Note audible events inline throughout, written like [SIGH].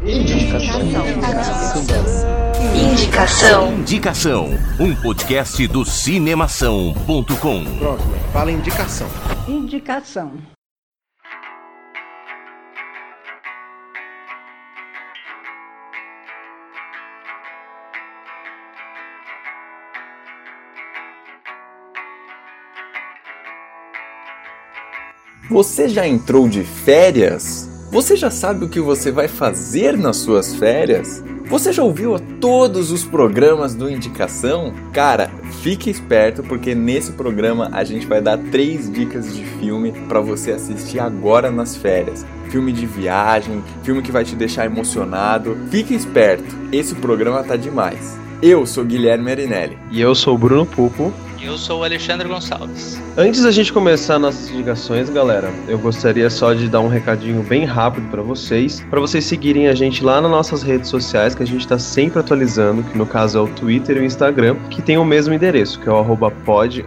Indicação. Indicação. Indicação. Um podcast do cinemação.com. Pronto, fala indicação. Indicação. Você já entrou de férias? Você já sabe o que você vai fazer nas suas férias? Você já ouviu todos os programas do Indicação? Cara, fique esperto porque nesse programa a gente vai dar três dicas de filme para você assistir agora nas férias. Filme de viagem, filme que vai te deixar emocionado. Fique esperto, esse programa tá demais. Eu sou Guilherme Arinelli. E eu sou Bruno Pupo. Eu sou o Alexandre Gonçalves. Antes da gente começar nossas ligações, galera, eu gostaria só de dar um recadinho bem rápido para vocês, para vocês seguirem a gente lá nas nossas redes sociais, que a gente está sempre atualizando, que no caso é o Twitter e o Instagram, que tem o mesmo endereço, que é o pod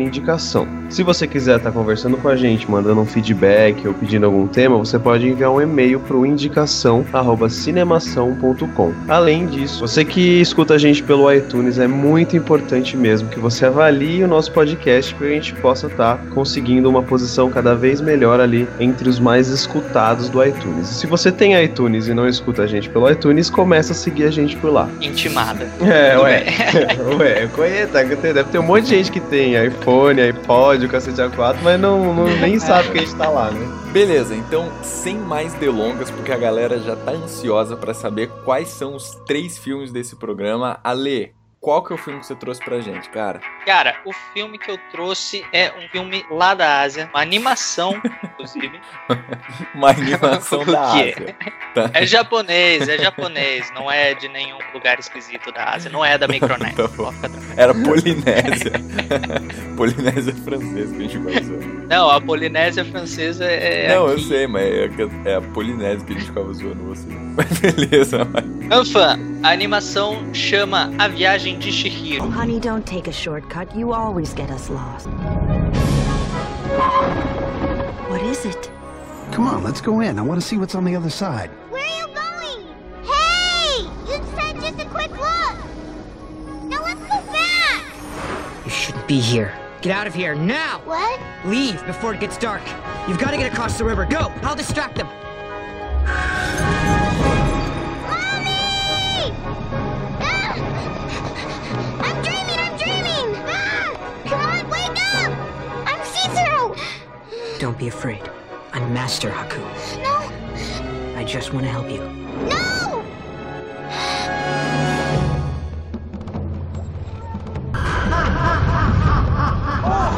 indicação. Se você quiser estar tá conversando com a gente, mandando um feedback ou pedindo algum tema, você pode enviar um e-mail para o indicação@cinemação.com. Além disso, você que escuta a gente pelo iTunes, é muito importante mesmo que você avalie avalie o nosso podcast para a gente possa estar tá conseguindo uma posição cada vez melhor ali entre os mais escutados do iTunes. E se você tem iTunes e não escuta a gente pelo iTunes, começa a seguir a gente por lá. Intimada. É, ué. [LAUGHS] ué, conhece, deve ter um monte de gente que tem iPhone, iPod, o cacete A4, mas não, não nem [LAUGHS] sabe que a gente tá lá, né? Beleza, então sem mais delongas, porque a galera já tá ansiosa para saber quais são os três filmes desse programa. Ale, qual que é o filme que você trouxe pra gente, cara? Cara, o filme que eu trouxe é um filme lá da Ásia, uma animação, inclusive. [LAUGHS] uma animação [LAUGHS] da Ásia. Tá. É japonês, é japonês, não é de nenhum lugar esquisito da Ásia, não é da Micronésia. [LAUGHS] tá Era Polinésia. Polinésia francesa que a gente vai. Não, a Polinésia francesa é. Não, aqui. eu sei, mas é, é a Polinésia que a gente ficava zoando você. Mas beleza, mas. Anfã, a animação chama A Viagem de Shihiro. Honey, don't take a shortcut. You always get us lost. What is it? Come on, let's go in. I want to see what's on the other side. Where are you going? Hey! You said just a quick look. Now let's go back. You shouldn't be here. Get out of here now! What? Leave before it gets dark. You've got to get across the river. Go! I'll distract them. Don't be afraid. I'm Master Haku. No! I just want to help you. No! The [LAUGHS]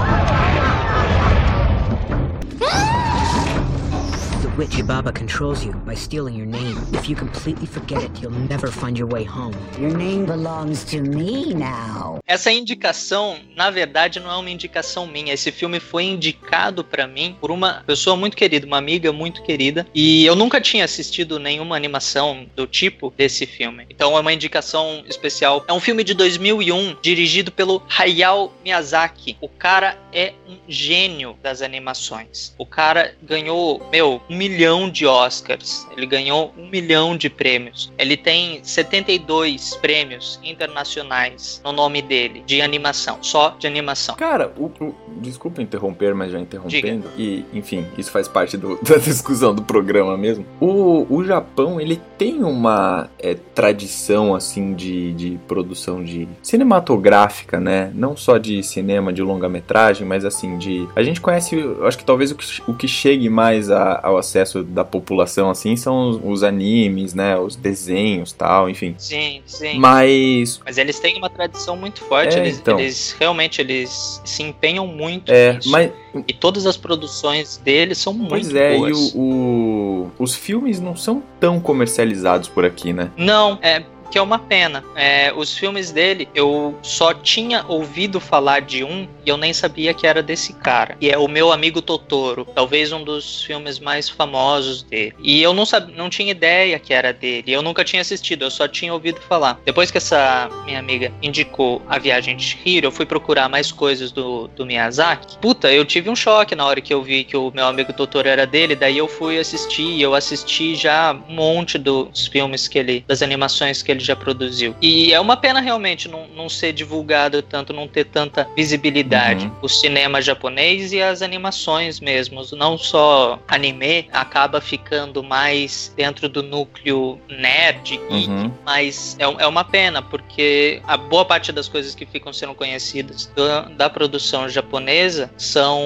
witch Ibaba controls you by stealing your name. If you completely forget it, you'll never find your way home. Your name belongs to me now. Essa indicação, na verdade, não é uma indicação minha. Esse filme foi indicado para mim por uma pessoa muito querida, uma amiga muito querida, e eu nunca tinha assistido nenhuma animação do tipo desse filme. Então é uma indicação especial. É um filme de 2001, dirigido pelo Hayao Miyazaki. O cara é um gênio das animações. O cara ganhou, meu, um milhão de Oscars. Ele ganhou um milhão de prêmios. Ele tem 72 prêmios internacionais no nome dele, de animação, só de animação. Cara, o, o, desculpa interromper, mas já interrompendo. Diga. E, enfim, isso faz parte do, [LAUGHS] da discussão do programa mesmo. O, o Japão, ele tem uma é, tradição, assim, de, de produção de cinematográfica, né? Não só de cinema, de longa-metragem, mas assim, de. A gente conhece, eu acho que talvez o que, o que chegue mais a, ao acesso da população, assim, são os, os, animes, né? Os desenhos tal, enfim. Sim, sim. Mas. Mas eles têm uma tradição muito forte. É, eles, então. eles realmente eles se empenham muito É, nisso. mas. E todas as produções deles são Pois muito é, boas. e o, o- os filmes não são tão comercializados por aqui, né? Não, é que é uma pena. É, os filmes dele, eu só tinha ouvido falar de um e eu nem sabia que era desse cara. E é o meu amigo Totoro, talvez um dos filmes mais famosos dele. E eu não sabia, não tinha ideia que era dele. Eu nunca tinha assistido, eu só tinha ouvido falar. Depois que essa minha amiga indicou a viagem de Hiro, eu fui procurar mais coisas do, do Miyazaki. Puta, eu tive um choque na hora que eu vi que o meu amigo Totoro era dele. Daí eu fui assistir. Eu assisti já um monte dos filmes que ele, das animações que ele já produziu. E é uma pena realmente não, não ser divulgado tanto, não ter tanta visibilidade. Uhum. O cinema japonês e as animações mesmo, não só anime, acaba ficando mais dentro do núcleo nerd, geek, Uhum. mas é, é uma pena, porque a boa parte das coisas que ficam sendo conhecidas da, da produção japonesa são,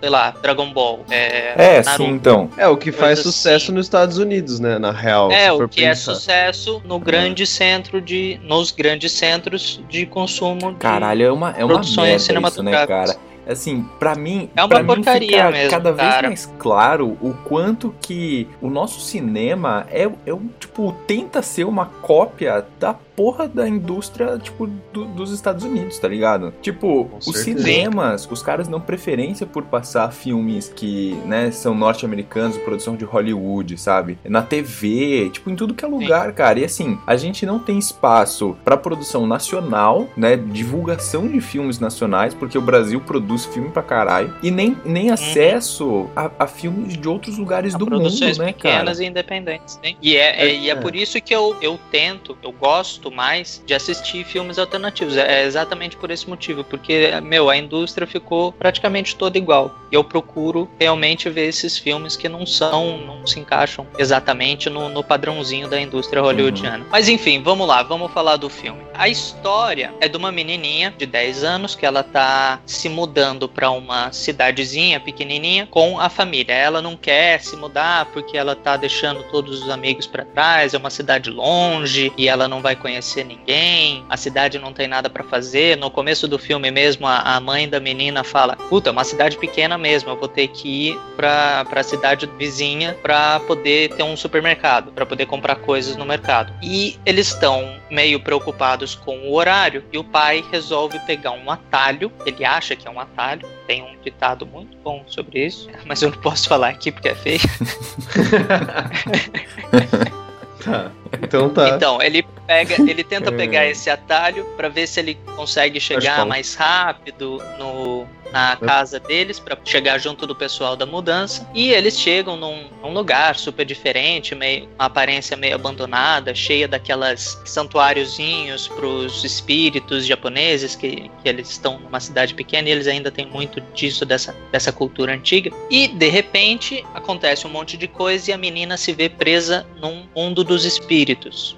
sei lá, Dragon Ball, é, É, Naruto. sim, então. É o que faz Coisa sucesso assim. nos Estados Unidos, né? Na real. É, o que é pensar. sucesso no grande centro de. nos grandes centros de consumo de Caralho, é uma, é uma merda isso, né, cara? Assim, pra mim, É uma porcaria mesmo, cada vez cara. mais claro o quanto que o nosso cinema é, é um, tipo, tenta ser uma cópia da porra da indústria, tipo, do- dos Estados Unidos, tá ligado? Tipo, Com os certeza. cinemas, os caras dão preferência por passar filmes que, né, são norte-americanos, produção de Hollywood, sabe? Na TV, tipo, em tudo que é lugar, cara. E assim, a gente não tem espaço pra produção nacional, né, divulgação de filmes nacionais, porque o Brasil produz filme pra caralho, e nem, nem acesso a, a filmes de outros lugares do mundo, produções né, pequenas cara? e independentes. Sim. E é, é- e é É. por isso que eu, eu tento, eu gosto mais de assistir filmes alternativos. É, exatamente por esse motivo, porque, meu, a indústria ficou praticamente toda igual. E eu procuro realmente ver esses filmes que não são, não se encaixam exatamente no, no padrãozinho da indústria hollywoodiana. Mas enfim, vamos lá, vamos falar do filme. A história é de uma menininha de 10 anos que ela tá se mudando para uma cidadezinha pequenininha com a família. Ela não quer se mudar porque ela tá deixando todos os amigos para trás, é uma cidade longe e ela não vai conhecer ninguém. A cidade não tem nada para fazer. No começo do filme mesmo, a, a mãe da menina fala: "Puta, é uma cidade pequena mesmo, eu vou ter que ir pra, pra cidade vizinha para poder ter um supermercado, para poder comprar coisas no mercado". E eles estão meio preocupados com o horário e o pai resolve pegar um atalho, ele acha que é um atalho, tem um ditado muito bom sobre isso, [LAUGHS] mas eu não posso falar aqui porque é feio. [LAUGHS] [LAUGHS] Tá. Então tá. Então, ele pega, ele tenta pegar esse atalho para ver se ele consegue chegar mais rápido no na casa deles para chegar junto do pessoal da mudança. E eles chegam num, num lugar super diferente, meio uma aparência meio abandonada, cheia daquelas santuáriozinhos para os espíritos japoneses que, que eles estão numa cidade pequena e eles ainda têm muito disso dessa dessa cultura antiga. E de repente acontece um monte de coisa e a menina se vê presa num mundo dos espíritos.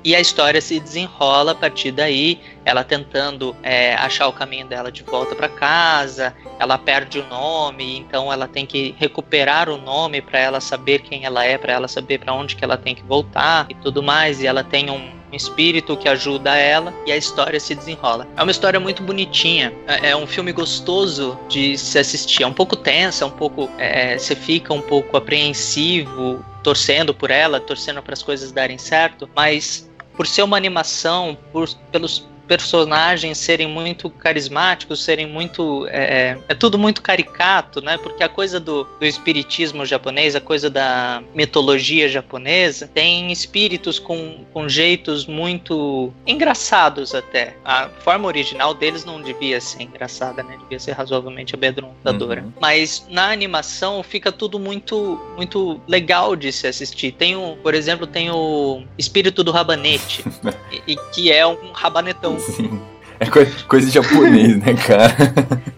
E a história se desenrola a partir daí, ela tentando é, achar o caminho dela de volta para casa, ela perde o nome, então ela tem que recuperar o nome para ela saber quem ela é, para ela saber para onde que ela tem que voltar e tudo mais. E ela tem um um espírito que ajuda ela e a história se desenrola. É uma história muito bonitinha, é é um filme gostoso de se assistir. É um pouco tensa, é um pouco. é, você fica um pouco apreensivo, torcendo por ela, torcendo para as coisas darem certo, mas por ser uma animação, por, pelos personagens serem muito carismáticos, serem muito. É, é tudo muito caricato, né? Porque a coisa do, do espiritismo japonês, a coisa da mitologia japonesa, tem espíritos com, com jeitos muito engraçados até. A forma original deles não devia ser engraçada, né? Devia ser razoavelmente amedrontadora. Uhum. Mas na animação fica tudo muito, muito legal de se assistir. Tem o, por exemplo, tem o espírito do rabanete, [LAUGHS] e, e que é um rabanetão. Sim. É coi- coisa de japonês, né, cara? [LAUGHS]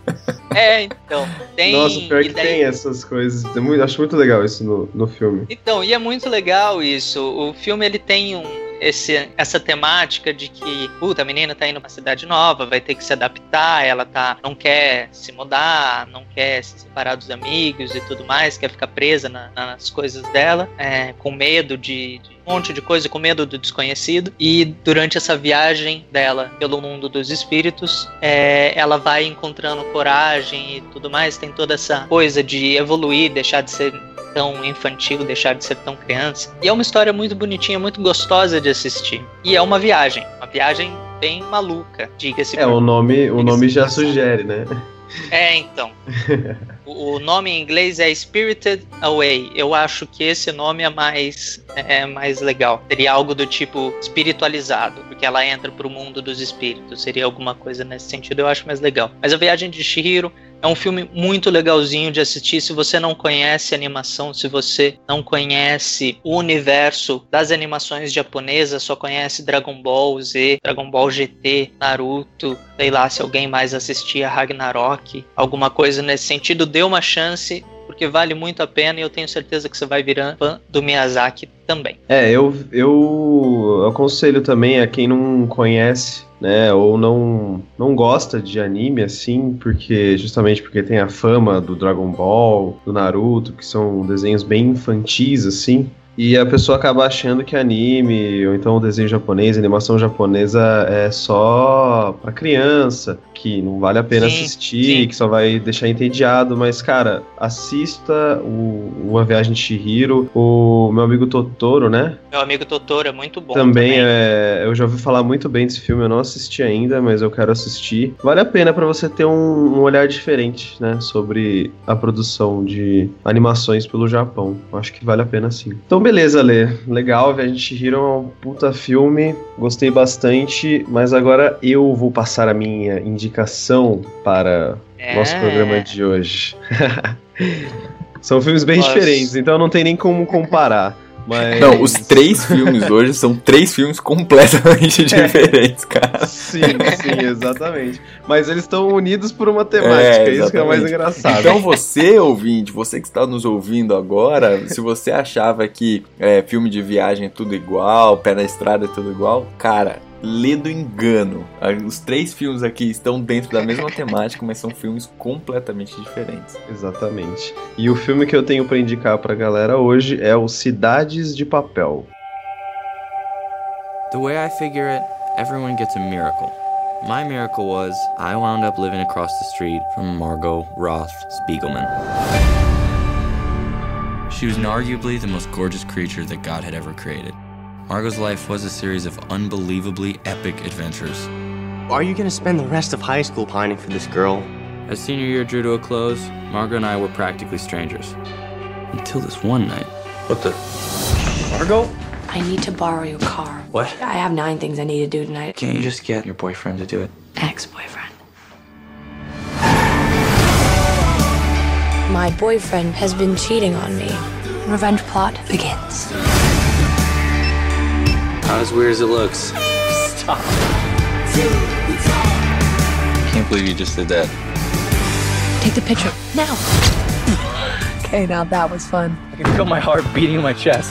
É, então. Tem, Nossa, pior que daí- tem essas coisas. É muito- acho muito legal isso no, no filme. Então, e é muito legal isso. O filme ele tem um, esse, essa temática de que, puta, a menina tá indo pra cidade nova, vai ter que se adaptar, ela tá, não quer se mudar, não quer se separar dos amigos e tudo mais, quer ficar presa na- nas coisas dela, é, com medo de, de um monte de coisa, com medo do desconhecido. E durante essa viagem dela pelo mundo dos espíritos, é, ela vai encontrando coragem e tudo mais, tem toda essa coisa de evoluir, deixar de ser tão infantil, deixar de ser tão criança. E é uma história muito bonitinha, muito gostosa de assistir. E é uma viagem, uma viagem bem maluca, diga-se. É, por- o nome, o nome já sugere, né? É, então. [LAUGHS] O o nome em inglês é Spirited Away. Eu acho que esse nome é mais, é mais legal. Seria algo do tipo espiritualizado, porque ela entra pro mundo dos espíritos. Seria alguma coisa nesse sentido, eu acho mais legal. Mas a Viagem de Shihiro é um filme muito legalzinho de assistir. Se você não conhece animação, se você não conhece o universo das animações japonesas, só conhece Dragon Ball Z, Dragon Ball GT, Naruto, sei lá, se alguém mais assistia Ragnarok, alguma coisa nesse sentido, dê uma chance, porque vale muito a pena e eu tenho certeza que você vai virar fã do Miyazaki também. É, eu, eu aconselho também a quem não conhece, né, ou não, não gosta de anime assim, porque justamente porque tem a fama do Dragon Ball, do Naruto, que são desenhos bem infantis assim. E a pessoa acaba achando que anime, ou então o desenho japonês, animação japonesa é só pra criança, que não vale a pena Sim, assistir, sim. que só vai deixar entediado. Mas, cara, assista o Uma Viagem de Chihiro, o meu amigo Totoro, né? Meu amigo Totoro é muito bom. também, é, eu já ouvi falar muito bem desse filme, eu não assisti ainda, mas eu quero assistir. Vale a pena pra você ter um, um olhar diferente, né, sobre a produção de animações pelo Japão. Eu Acho que vale a pena sim. Então, beleza, Lê. Legal, Viagem de Chihiro é um puta filme, gostei bastante, mas agora eu vou passar a minha indicação para É. nosso programa de hoje. [LAUGHS] São filmes bem Nossa. diferentes, então não tem nem como comparar. Mas... Não, os três filmes hoje são três filmes completamente [LAUGHS] diferentes, cara. Sim, sim, exatamente. Mas eles estão unidos por uma temática, É, isso que é mais engraçado. Então você, ouvinte, você que está nos ouvindo agora, se você achava que é, filme de viagem é tudo igual, pé na estrada é tudo igual, cara, lê do engano. Os três filmes aqui estão dentro da mesma temática, mas são filmes completamente diferentes. Exatamente. E o filme que eu tenho pra indicar pra galera hoje é o Cidades de Papel. The way I figure it, everyone gets a miracle. My miracle was I wound up living across the street from Margot Roth Spiegelman. She was arguably the most gorgeous creature that God had ever created. Margot's life was a series of unbelievably epic adventures. Are you gonna spend the rest of high school pining for this girl? As senior year drew to a close, Margot and I were practically strangers. Until this one night. What the? Margot? I need to borrow your car. What? I have nine things I need to do tonight. Can't you just get your boyfriend to do it? Ex boyfriend. My boyfriend has been cheating on me. Revenge plot begins. Not as weird as it looks. Stop. Can't believe you just did that. Take the picture now. [LAUGHS] okay, now that was fun. I can feel my heart beating in my chest.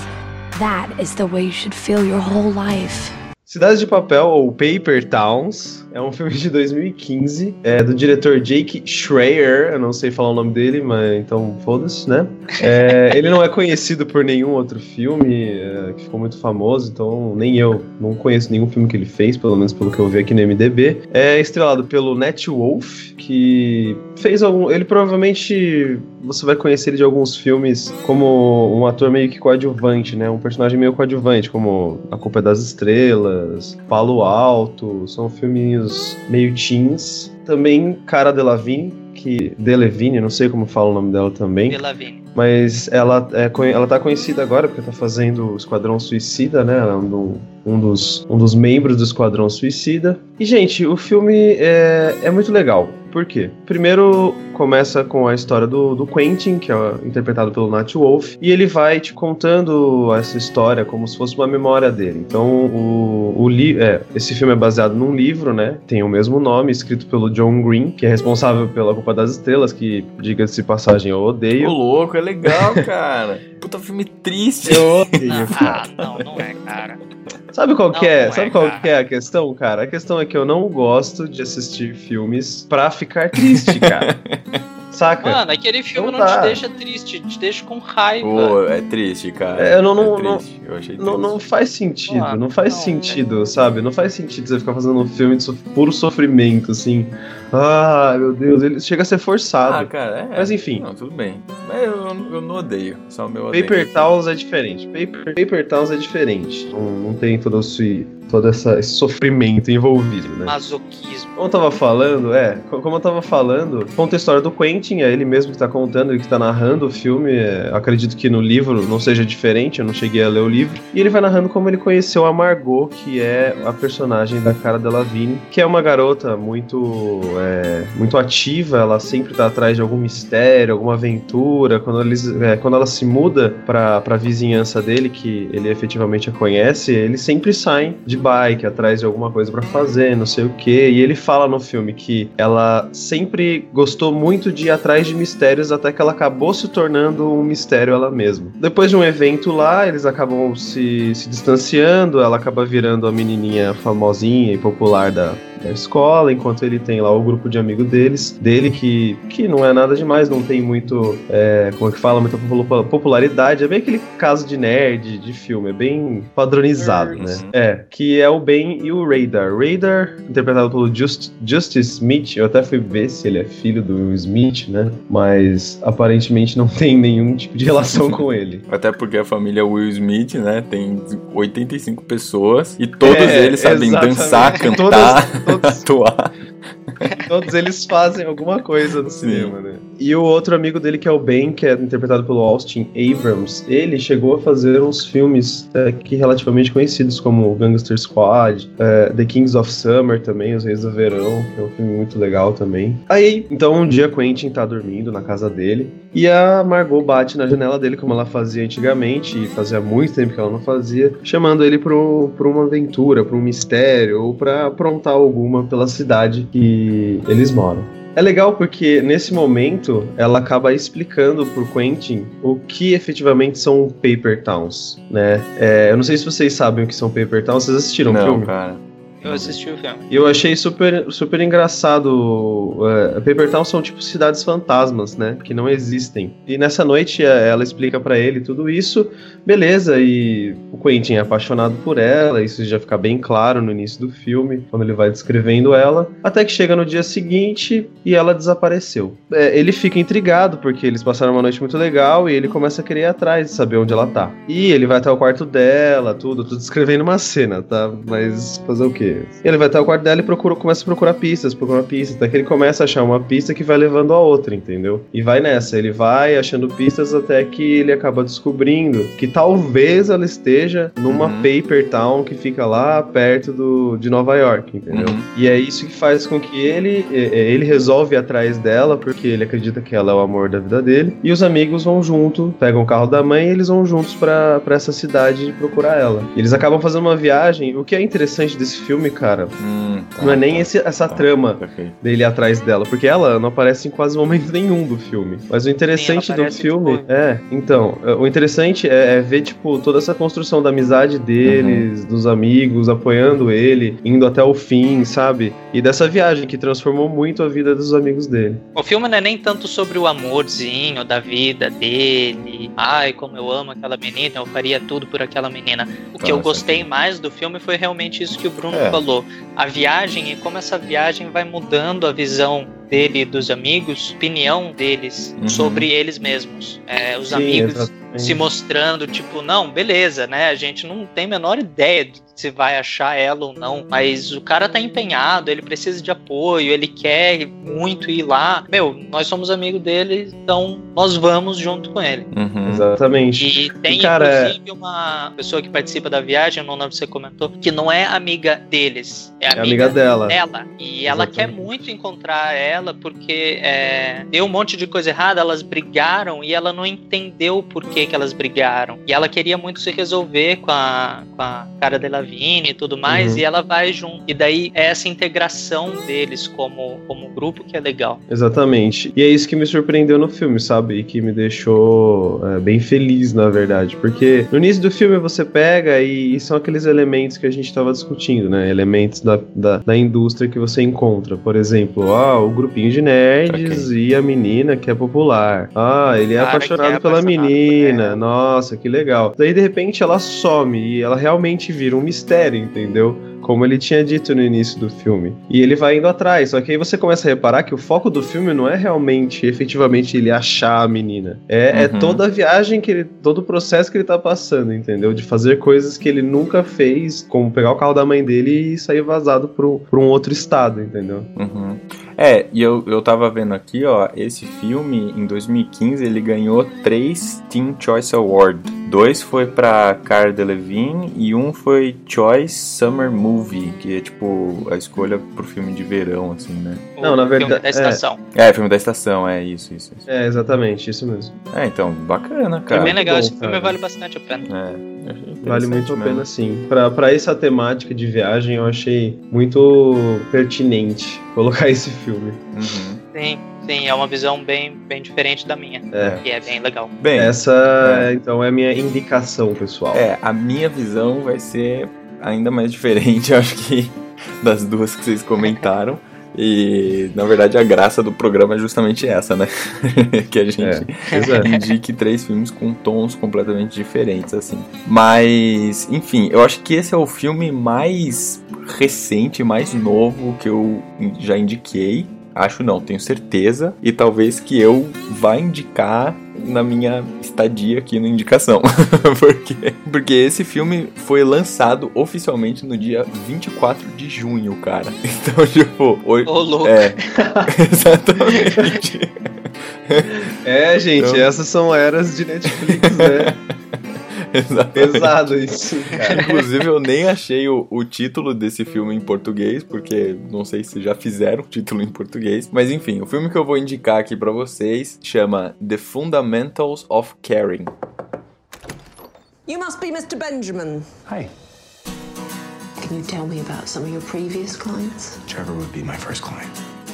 That is the way you should feel your whole life. Cidades de Papel, ou Paper Towns, é um filme de 2015, é do diretor Jake Schreier, eu não sei falar o nome dele, mas então foda-se, né? É, [LAUGHS] ele não é conhecido por nenhum outro filme é, que ficou muito famoso, então nem eu não conheço nenhum filme que ele fez, pelo menos pelo que eu vi aqui no MDB. É estrelado pelo Nat Wolff, que fez algum. Ele provavelmente você vai conhecer ele de alguns filmes como um ator meio que coadjuvante, né? Um personagem meio coadjuvante, como A Culpa é das Estrelas, Palo Alto, são filminhos meio teens. Também Cara Delevingne, que Delevingne, não sei como fala o nome dela também. Delavigne. Mas ela, é, ela tá conhecida agora porque tá fazendo o Esquadrão Suicida, né? Ela é um, do- um dos, um dos membros do Esquadrão Suicida. E, gente, o filme é, é muito legal. Por quê? Primeiro começa com a história do, do Quentin, que é interpretado pelo Nat Wolff, e ele vai te contando essa história como se fosse uma memória dele. Então, o, o li é, esse filme é baseado num livro, né? Tem o mesmo nome, escrito pelo John Green, que é responsável pela Culpa das Estrelas, que, diga-se de passagem, eu odeio. Ô, louco, é legal, [LAUGHS] cara. Puta filme triste. Eu odeio, [LAUGHS] Ah, não, não é, cara. Sabe qual que Não, é? não Sabe é, qual cara. que é a questão, cara? A questão é que eu não gosto de assistir filmes pra ficar triste, cara. [LAUGHS] saca? Mano, aquele filme Não não, dá. te deixa triste, te deixa com raiva. Pô, é triste, cara. É, eu não- não- é não- triste. Eu achei Não, não faz sentido, Ah, não faz não, sentido, sabe? Não faz sentido você ficar fazendo um filme de so- puro sofrimento, assim. Ah, meu Deus, ele chega a ser forçado. Ah, cara, é. Mas enfim. Não, tudo bem. Mas eu, eu não odeio. Só o meu odeio. Paper Towns é diferente. Paper, Paper Towns é diferente. Não, não tem todo esse, todo essa, esse sofrimento envolvido, né? Masoquismo. Como eu tava falando, é, co- como eu tava falando, conta a história do Quentin, é ele mesmo que tá contando, ele que tá narrando o filme. é, acredito que no livro não seja diferente, eu não cheguei a ler o livro. E ele vai narrando como ele conheceu a Margot, que é a personagem da Cara Delevingne, que é uma garota muito, é, muito ativa, ela sempre tá atrás de algum mistério, alguma aventura. Quando, eles, é, quando ela se muda pra, pra vizinhança dele, que ele efetivamente a conhece, eles sempre saem de bike, atrás de alguma coisa pra fazer, não sei o que. E ele fala no filme que ela sempre gostou muito de ir atrás de mistérios até que ela acabou se tornando um mistério ela mesma. Depois de um evento lá, eles acabam se, se distanciando, ela acaba virando a menininha famosinha e popular da, da escola, enquanto ele tem lá o grupo de amigos deles, dele que, que não é nada demais, não tem muito, é, como é que fala, muita popula- popularidade, é bem aquele caso de nerd de filme, é bem padronizado, né? É, que é o Ben e o Radar. Radar, interpretado pelo Just, Justice Smith, eu até fui ver se ele é filho do Will Smith, né? Mas aparentemente não tem nenhum tipo de relação com ele. [LAUGHS] Até porque a família Will Smith, né, tem 85 pessoas e todos É, eles sabem exatamente. dançar, cantar, Todas- 多。[LAUGHS] Todos eles fazem alguma coisa no cinema, né? E o outro amigo dele, que é o Ben, que é interpretado pelo Austin Abrams, ele chegou a fazer uns filmes é, que relativamente conhecidos, como Gangster Squad, é, The Kings of Summer também, Os Reis do Verão, que é um filme muito legal também. Aí, então, um dia Quentin tá dormindo na casa dele, e a Margot bate na janela dele, como ela fazia antigamente, e fazia muito tempo que ela não fazia, chamando ele pro, pra uma aventura, pra um mistério, ou pra aprontar alguma pela cidade que eles moram. É legal porque nesse momento ela acaba explicando pro Quentin o que efetivamente são Paper Towns, né? É, eu não sei se vocês sabem o que são Paper Towns, vocês assistiram o Não, filme? cara. Eu assisti o filme. E eu achei super, super engraçado. É, Paper Town são tipo cidades fantasmas, né? Que não existem. E nessa noite é, ela explica pra ele tudo isso, beleza. E o Quentin é apaixonado por ela, isso já fica bem claro no início do filme, quando ele vai descrevendo ela. Até que chega no dia seguinte e ela desapareceu. É, ele fica intrigado porque eles passaram uma noite muito legal e ele começa a querer ir atrás saber onde ela tá. E ele vai até o quarto dela, tudo. Tô descrevendo uma cena, tá? Mas fazer o quê? Ele vai até o quarto dela e procura, começa a procurar pistas, procurar pistas, até que ele começa a achar uma pista que vai levando a outra, entendeu? E vai nessa, ele vai achando pistas até que ele acaba descobrindo que talvez ela esteja numa Uhum. paper town que fica lá perto do, de Nova York, entendeu? Uhum. E é isso que faz com que ele, eh, eh, ele resolve ir atrás dela, porque ele acredita que ela é o amor da vida dele, e os amigos vão junto, pegam o carro da mãe e eles vão juntos pra essa cidade procurar ela. E eles acabam fazendo uma viagem, o que é interessante desse filme, cara, Hum, tá, não é nem tá, esse- essa tá, trama perfeito. dele ir atrás dela, porque ela não aparece em quase momento [LAUGHS] nenhum do filme. Mas o interessante do filme tipo, é, então, o interessante é, é ver tipo toda essa construção da amizade deles, Uhum. dos amigos apoiando ele, indo até o fim, sabe? E dessa viagem que transformou muito a vida dos amigos dele. O filme não é nem tanto sobre o amorzinho da vida dele. Ai, como eu amo aquela menina, eu faria tudo por aquela menina. O que eu Nossa. gostei mais do filme foi realmente isso que o Bruno É. falou. A viagem e como essa viagem vai mudando a visão dele e dos amigos, opinião deles Uhum. sobre eles mesmos. É, os Sim, amigos exatamente. se mostrando, tipo, não, beleza, né? A gente não tem a menor ideia de se vai achar ela ou não, mas o cara tá empenhado, ele precisa de apoio, ele quer muito ir lá. Meu, nós somos amigos dele, então nós vamos junto com ele. Uhum. Exatamente. E tem E, cara, é- inclusive uma pessoa que participa da viagem, não lembro se você comentou, que não é amiga deles, é É amiga, amiga dela. dela. E ela quer Exatamente. muito encontrar ela porque é, deu um monte de coisa errada, elas brigaram e ela não entendeu por que que elas brigaram. E ela queria muito se resolver com a, com a cara de Lavigne e tudo mais, Uhum. e ela vai junto. E daí é essa integração deles como, como grupo que é legal. Exatamente. E é isso que me surpreendeu no filme, sabe? E que me deixou é, bem feliz, na verdade. Porque no início do filme você pega e, e são aqueles elementos que a gente estava discutindo, né? Elementos da, da, da indústria que você encontra. Por exemplo, ah, o grupinho de nerds e a menina que é popular. Ah, ele é apaixonado é pela apaixonado por menina. Nossa, que legal. Daí, de repente, ela some e ela realmente vira um mistério, entendeu? como ele tinha dito no início do filme. E ele vai indo atrás, só que aí você começa a reparar que o foco do filme não é realmente, efetivamente, ele achar a menina. É, é Uhum. toda a viagem que ele. todo o processo que ele tá passando, entendeu? De fazer coisas que ele nunca fez, como pegar o carro da mãe dele e sair vazado pro, pra um outro estado, entendeu? Uhum. É, e eu, eu tava vendo aqui, ó, esse filme, em 2015, ele ganhou três Teen Choice Award. Dois foi pra Cara Delevingne e um foi Choice Summer Movie, que é tipo a escolha pro filme de verão, assim, né? Não, na O filme verdade- Da estação. É, filme da estação, é isso, isso, isso. É, exatamente, isso mesmo. É, então, bacana, É cara. bem legal, bom, esse filme cara. vale bastante a pena. É, Vale muito a pena sim. Pra essa temática de viagem, eu achei muito pertinente colocar [LAUGHS] esse filme. Uhum. Sim, sim, é uma visão bem, bem diferente da minha. É. E é bem legal. Bem, Essa, então, é a minha indicação, pessoal. É, a minha visão vai ser ainda mais diferente, [LAUGHS] eu acho que das duas que vocês comentaram. E na verdade a graça do programa é justamente essa, né? [LAUGHS] que a gente pois é. indique três filmes com tons completamente diferentes, assim. Mas, enfim, eu acho que esse é o filme mais recente, mais novo que eu já indiquei. Acho não, tenho certeza. E talvez que eu vá indicar na minha estadia aqui no Indicação. [LAUGHS] porque, porque esse filme foi lançado oficialmente no dia 24 de junho, cara. [LAUGHS] Então, tipo... Oi, Ô, louco. É, [LAUGHS] exatamente. É, gente, Então- essas são eras de Netflix, né? Exatamente. Pesado isso, cara. Inclusive, eu nem achei o, o título desse filme em português, porque não sei se já fizeram o título em português. Mas enfim, o filme que eu vou indicar aqui pra vocês chama The Fundamentals of Caring. You must be Mr. Benjamin. Hi. Can you tell me about some of your previous clients? Trevor would be my first client.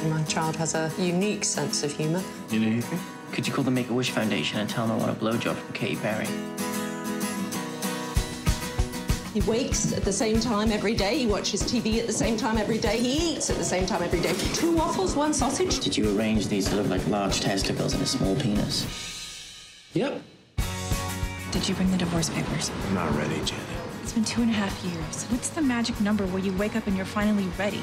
My child has a unique sense of humor. You know anything? Could you call the Make-A-Wish Foundation and tell them I want a blowjob from Katy Perry? He wakes at the same time every day. He watches TV at the same time every day. He eats at the same time every day. Two waffles, one sausage. Did you arrange these to look like large testicles and a small penis? Yep. Did you bring the divorce papers? I'm not ready, Janet. It's been two and a half years. What's the magic number where you wake up and you're finally ready?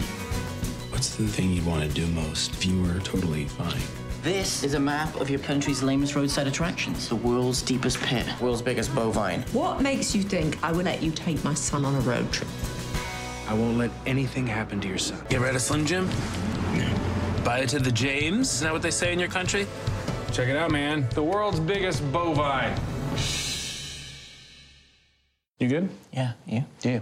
What's the thing you'd want to do most if you were totally fine? This is a map of your country's lamest roadside attractions. The world's deepest pit, world's biggest bovine. What makes you think I would let you take my son on a road trip? I won't let anything happen to your son. Get rid of Slim Jim? Buy it to the James? Is that what they say in your country? Check it out, man. The world's biggest bovine. You good? Yeah, you do.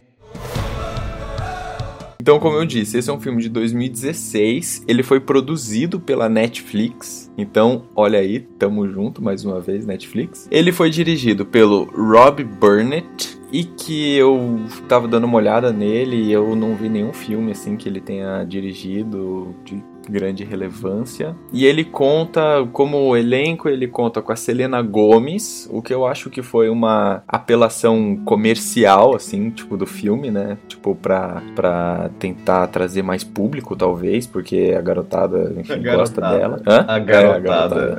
Então, como eu disse, esse é um filme de 2016. Ele foi produzido pela Netflix. Então, olha aí, tamo junto mais uma vez, Netflix. Ele foi dirigido pelo Rob Burnett. E que eu tava dando uma olhada nele e eu não vi nenhum filme assim que ele tenha dirigido de grande relevância. E ele conta, como elenco, ele conta com a Selena Gomes, o que eu acho que foi uma apelação comercial, assim, tipo, do filme, né? Tipo, pra, pra tentar trazer mais público, talvez, porque a garotada, enfim, A gosta garotada. dela. Hã? A É, garotada.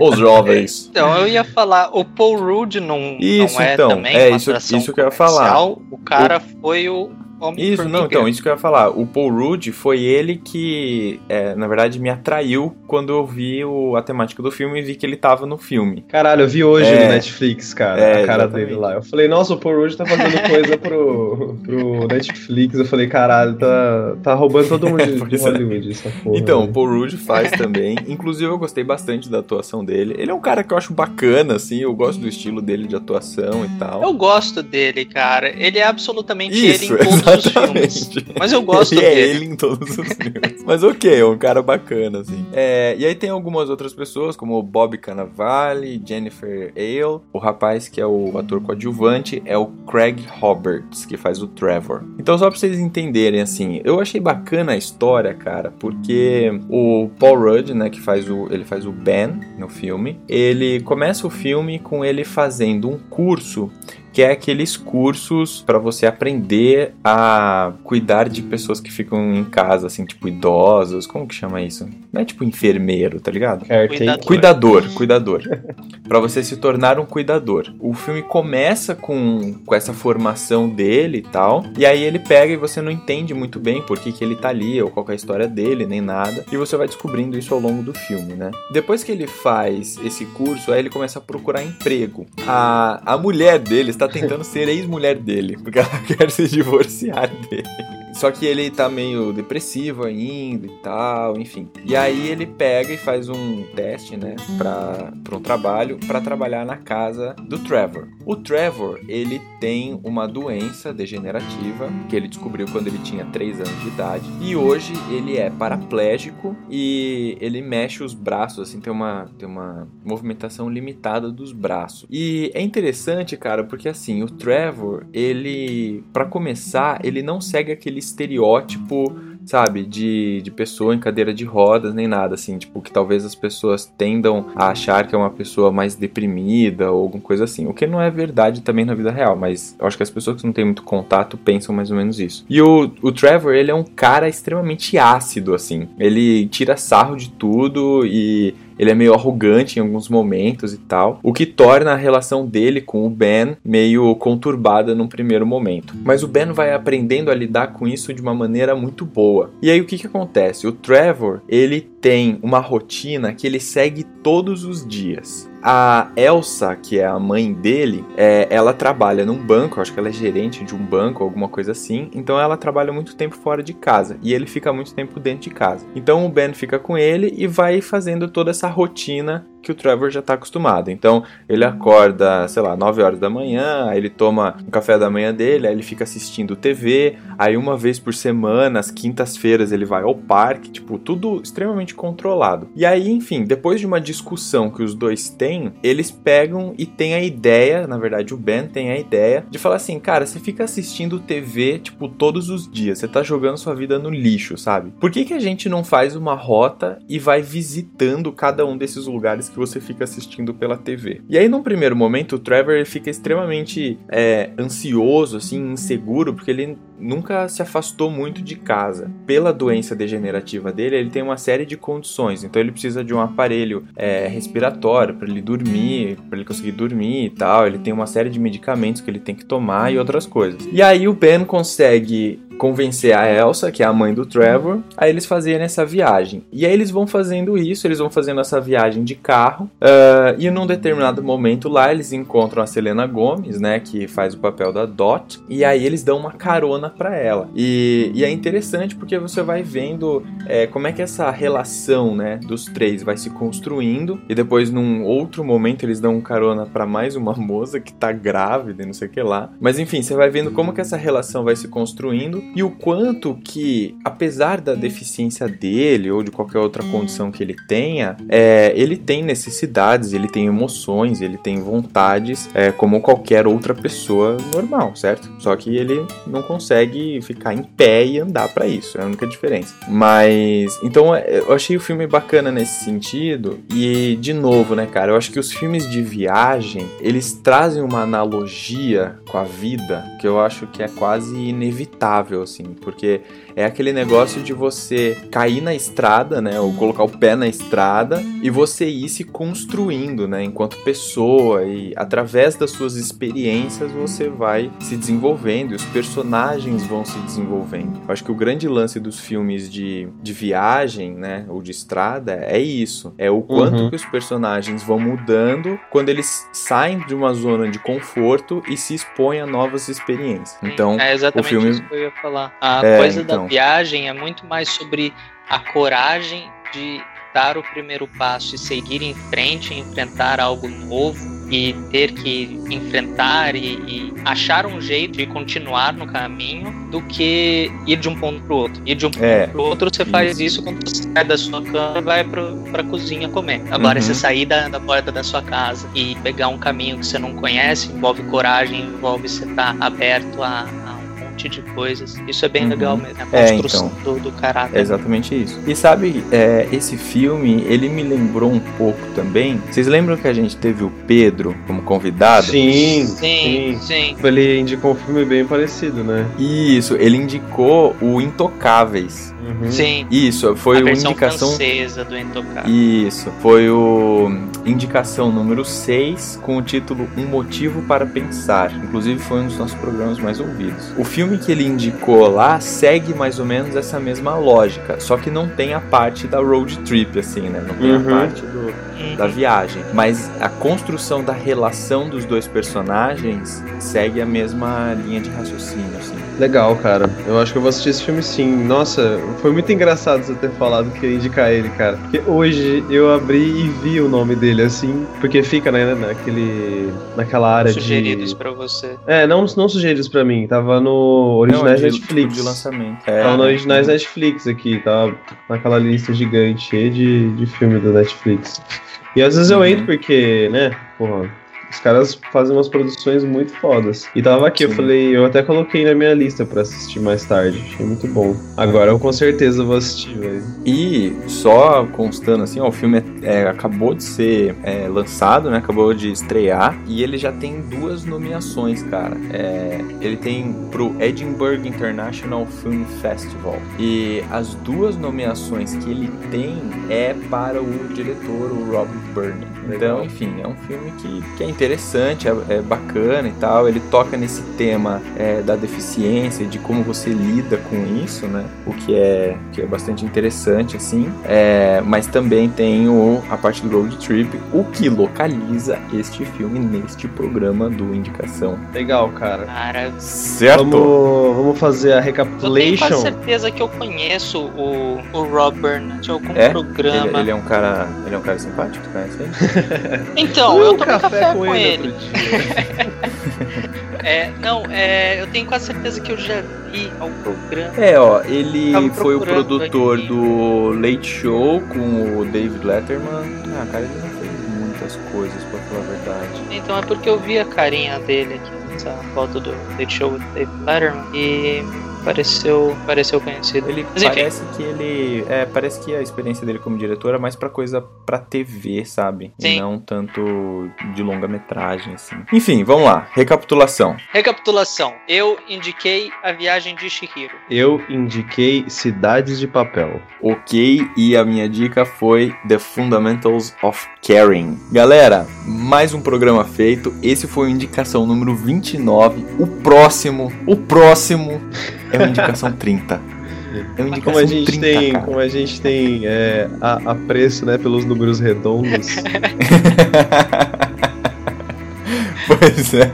Os jovens. [LAUGHS] Então, eu ia falar, o Paul Rudd não, Isso, não é então, também é uma isso- isso que eu ia falar. O cara foi o Isso, não, então, isso que eu ia falar. O Paul Rudd foi ele que, é, na verdade, me atraiu quando eu vi o, a temática do filme e vi que ele tava no filme. Caralho, eu vi hoje É. no Netflix, cara, É, a cara exatamente. dele lá. Eu falei, nossa, o Paul Rudd tá fazendo coisa pro, pro Netflix. Eu falei, caralho, tá, tá roubando todo mundo de, [LAUGHS] de Pois é. Hollywood, essa porra. Então, o né? Paul Rudd faz também. Inclusive, eu gostei bastante da atuação dele. Ele é um cara que eu acho bacana, assim. Eu gosto do estilo dele de atuação e tal. Eu gosto dele, cara. Ele é absolutamente Isso, ele em filmes. Mas eu gosto ele é dele. ele em todos os filmes. Mas ok, é um cara bacana, assim. É, e aí tem algumas outras pessoas, como o Bob Cannavale, Jennifer Ale. O rapaz que é o ator coadjuvante é o Craig Roberts, que faz o Trevor. Então, só pra vocês entenderem, assim, eu achei bacana a história, cara, porque o Paul Rudd, né, que faz o. Ele faz o Ben no filme, ele começa o filme com ele fazendo um curso que é aqueles cursos para você aprender a cuidar de pessoas que ficam em casa, assim, tipo idosos, como que chama isso? Não é tipo enfermeiro, tá ligado? Caretaker. Cuidador, cuidador. [LAUGHS] Para você se tornar um cuidador. O filme começa com, com essa formação dele e tal, e aí ele pega e você não entende muito bem por que, que ele tá ali, ou qual que é a história dele, nem nada, e você vai descobrindo isso ao longo do filme, né? Depois que ele faz esse curso, aí ele começa a procurar emprego. A, a mulher dele está tentando [LAUGHS] ser ex-mulher dele, porque ela [LAUGHS] quer se divorciar dele. Só que ele tá meio depressivo ainda e tal, enfim. E aí ele pega e faz um teste, né, pra, pra um trabalho, pra trabalhar na casa do Trevor. O Trevor, ele tem uma doença degenerativa que ele descobriu quando ele tinha 3 anos de idade. E hoje ele é paraplégico e ele mexe os braços, assim, tem uma, tem uma movimentação limitada dos braços. E é interessante, cara, porque assim, o Trevor, ele, para começar, ele não segue aquele estereótipo, sabe, de, de pessoa em cadeira de rodas, nem nada, assim, tipo, que talvez as pessoas tendam a achar que é uma pessoa mais deprimida ou alguma coisa assim. O que não é verdade também na vida real, mas eu acho que as pessoas que não têm muito contato pensam mais ou menos isso. E o, o Trevor, ele é um cara extremamente ácido, assim. Ele tira sarro de tudo e ele é meio arrogante em alguns momentos e tal, o que torna a relação dele com o Ben meio conturbada num primeiro momento. Mas o Ben vai aprendendo a lidar com isso de uma maneira muito boa. E aí o que que acontece? O Trevor, ele tem uma rotina que ele segue todos os dias. A Elsa, que é a mãe dele, é, ela trabalha num banco, acho que ela é gerente de um banco, alguma coisa assim. Então ela trabalha muito tempo fora de casa e ele fica muito tempo dentro de casa. Então o Ben fica com ele e vai fazendo toda essa rotina que o Trevor já tá acostumado. Então, ele acorda, sei lá, 9 horas da manhã, aí ele toma o café da manhã dele, aí ele fica assistindo TV, aí uma vez por semana, às quintas-feiras, ele vai ao parque, tipo, tudo extremamente controlado. E aí, enfim, depois de uma discussão que os dois têm, eles pegam e têm a ideia, na verdade, o Ben tem a ideia de falar assim, cara, você fica assistindo TV, tipo, todos os dias, você tá jogando sua vida no lixo, sabe? Por que que a gente não faz uma rota e vai visitando cada um desses lugares que você fica assistindo pela TV. E aí, num primeiro momento, o Trevor fica extremamente é, ansioso, assim, inseguro, porque ele nunca se afastou muito de casa. Pela doença degenerativa dele, ele tem uma série de condições. Então, ele precisa de um aparelho é, respiratório para ele dormir, para ele conseguir dormir e tal. Ele tem uma série de medicamentos que ele tem que tomar e outras coisas. E aí, o Ben consegue convencer a Elsa, que é a mãe do Trevor, a eles fazerem essa viagem. E aí eles vão fazendo isso, eles vão fazendo essa viagem de carro, uh, e num determinado momento lá eles encontram a Selena Gomes, né, que faz o papel da Dot, e aí eles dão uma carona para ela. E, e, é interessante porque você vai vendo é, como é que essa relação, né, dos três vai se construindo, e depois num outro momento eles dão um carona para mais uma [LAUGHS] moça que tá grávida e não sei o que lá. Mas enfim, você vai vendo como que essa relação vai se construindo e o quanto que, apesar da deficiência dele ou de qualquer outra condição que ele tenha, é, ele tem necessidades, ele tem emoções, ele tem vontades, é, como qualquer outra pessoa normal, certo? Só que ele não consegue ficar em pé e andar para isso, é a única diferença. Mas, então, eu achei o filme bacana nesse sentido e, de novo, né, cara, eu acho que os filmes de viagem eles trazem uma analogia com a vida que eu acho que é quase inevitável assim, porque é aquele negócio de você cair na estrada, né, ou colocar o pé na estrada e você ir se construindo, né, enquanto pessoa e através das suas experiências você vai se desenvolvendo e os personagens vão se desenvolvendo. Eu acho que o grande lance dos filmes de, de viagem, né, ou de estrada é isso, é o quanto uhum. que os personagens vão mudando quando eles saem de uma zona de conforto e se expõem a novas experiências. Então, é exatamente o filme isso que eu ia falar. A É, coisa então. da viagem é muito mais sobre a coragem de dar o primeiro passo e seguir em frente, enfrentar algo novo, e ter que enfrentar e, e achar um jeito de continuar no caminho do que ir de um ponto pro outro. Ir de um ponto É, pro outro, você faz isso quando você sai da sua cama e vai pro, pra cozinha comer. Agora, Uhum. você sair da, da porta da sua casa e pegar um caminho que você não conhece, envolve coragem, envolve você estar aberto a, a monte de coisas. Isso é bem Uhum. legal mesmo, a É, construção então. do, do caráter. É exatamente isso. E sabe, é, esse filme, ele me lembrou um pouco também. Vocês lembram que a gente teve o Pedro como convidado? Sim, Sim, sim. Ele indicou um filme bem parecido, né? Isso, ele indicou o Intocáveis. Uhum. Sim. Isso, foi a uma indicação. francesa do Intocável. Isso, foi o indicação número 6 com o título Um Motivo para Pensar. Inclusive foi um dos nossos programas mais ouvidos. O filme que ele indicou lá segue mais ou menos essa mesma lógica, só que não tem a parte da road trip, assim, né? Não tem Uhum. a parte do, da viagem. Mas a construção da relação dos dois personagens segue a mesma linha de raciocínio, assim. Legal, cara. Eu acho que eu vou assistir esse filme sim. Nossa, foi muito engraçado você ter falado que ia indicar ele, cara. Porque hoje eu abri e vi o nome dele, assim, porque fica né, naquele, naquela área Sugeridos de... pra você. É, não, não sugeridos pra mim. Tava no Originais Não, é de- Netflix. de lançamento. Tava É. no Originais Netflix aqui. Tava naquela lista gigante, cheia de, de filme da Netflix. E às vezes eu Uhum. entro porque, né, porra... Os caras fazem umas produções muito fodas. E tava aqui, eu Sim. falei, eu até coloquei na minha lista pra assistir mais tarde. Achei muito bom. Agora eu com certeza vou assistir, velho. E só constando assim, ó, o filme é- é, acabou de ser é, lançado, né? Acabou de estrear e ele já tem duas nomeações, cara. É, ele tem pro Edinburgh International Film Festival e as duas nomeações que ele tem é para o diretor, o Rob Burnham. Então, enfim, é um filme que, que é interessante, é, é bacana e tal. Ele toca nesse tema é, da deficiência e de como você lida com isso, né? O que é, que é bastante interessante, assim. É, mas também tem o, a parte do road trip, o que localiza este filme neste programa do Indicação. Legal, cara. Cara, Certo? Vamos, vamos fazer a eu tenho recapitulation. quase certeza que eu conheço o, o Robert de algum É? programa. Ele, ele é um cara, ele é um cara simpático, tu conhece ele? Então, Um eu tomei café café, com com, ele ele. [LAUGHS] é, não, é, eu tenho quase certeza que eu já vi ao programa. É, ó, ele foi o produtor aqui. do Late Show com o David Letterman. Ah, cara, ele não fez muitas coisas, pra falar a verdade. Então é porque eu vi a carinha dele aqui nessa foto do The Show with David Letterman e pareceu, pareceu conhecido. Ele Mas parece que ele. É, parece que a experiência dele como diretor é mais pra coisa pra TV, sabe? E Sim. não tanto de longa-metragem, assim. Enfim, vamos lá. Recapitulação. recapitulação. Eu indiquei a viagem de Shihiro. Eu indiquei Cidades de Papel. Ok, e a minha dica foi The Fundamentals of Caring. Galera, mais um programa feito. Esse foi o indicação número 29. O próximo, o próximo [LAUGHS] é uma indicação 30. É uma indicação Como a gente 30, tem, cara. como a gente tem é, a, apreço, né, pelos números redondos. [LAUGHS] pois é.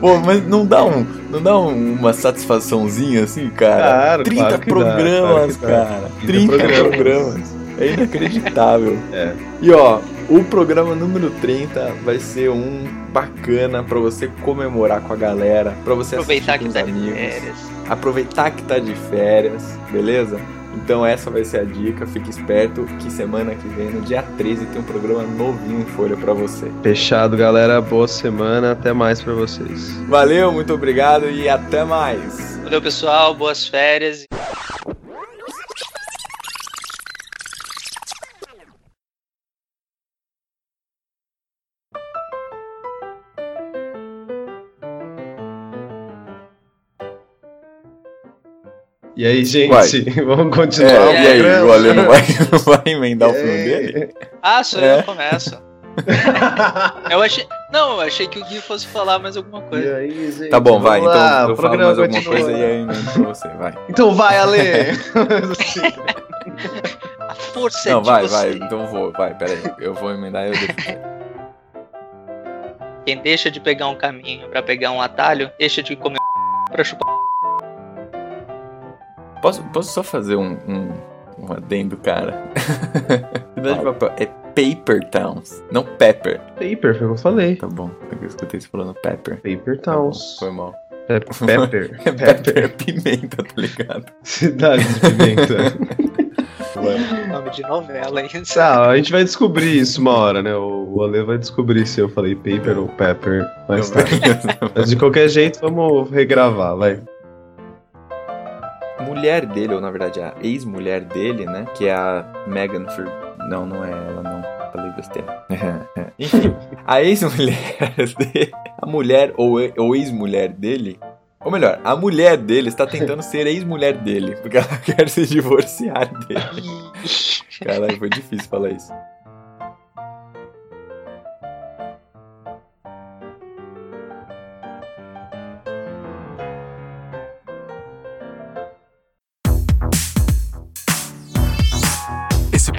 Pô, mas não dá um, não dá um- uma satisfaçãozinha assim, cara? Claro, 30 claro que dá, programas, claro cara. 30 30 programas. programas. É inacreditável. É. E ó, o programa número 30 vai ser um bacana pra você comemorar com a galera, pra você Aproveitar que assistir tá com os de amigos. férias. Aproveitar que tá de férias, beleza? Então essa vai ser a dica, fique esperto que semana que vem, no dia 13, tem um programa novinho em folha pra você. Fechado, galera. Boa semana. Até mais pra vocês. Valeu, muito obrigado e até mais. Valeu, pessoal. Boas férias. E aí, gente? Vai. [LAUGHS] Vamos continuar É, o e aí, o Ale não vai, [LAUGHS] não vai emendar o filme dele? Ah, sou É. eu começo. [LAUGHS] eu achei. Não, eu achei que o Gui fosse falar mais alguma E coisa. aí, gente? Tá bom, vai, então lá, eu o falo programa mais alguma continua. coisa e aí eu emendo pra você, vai. Então vai, Ale! A força Não, de vai, você. vai, então vou, vai, peraí, eu vou emendar e eu deixo. Quem deixa de pegar um caminho pra pegar um atalho, deixa de comer pra chupar. Posso, posso só fazer um, um, um adendo, cara? [LAUGHS] Cidade de Papel é Paper Towns, não Pepper. Paper, foi o que eu falei. Tá bom, eu escutei você falando Pepper. Paper Tá Towns. Foi mal. [LAUGHS] É Pepper. Pepper é pimenta, tá ligado? [LAUGHS] Cidade de pimenta. Nome de novela, hein? Tá, a gente vai descobrir isso uma hora, né? O o Ale vai descobrir se eu falei paper ou pepper mais tarde. Mas de qualquer jeito, vamos regravar, vai. Mulher dele, ou na verdade a ex-mulher dele, né? Que é a Megan Fer... Não, não é ela, não. Falei besteira. [LAUGHS] Enfim, a ex-mulher [LAUGHS] dele, a mulher ou, ou ex-mulher dele, ou melhor, a mulher dele está tentando [LAUGHS] ser ex-mulher dele, porque ela quer se divorciar dele. Caralho, foi difícil falar isso.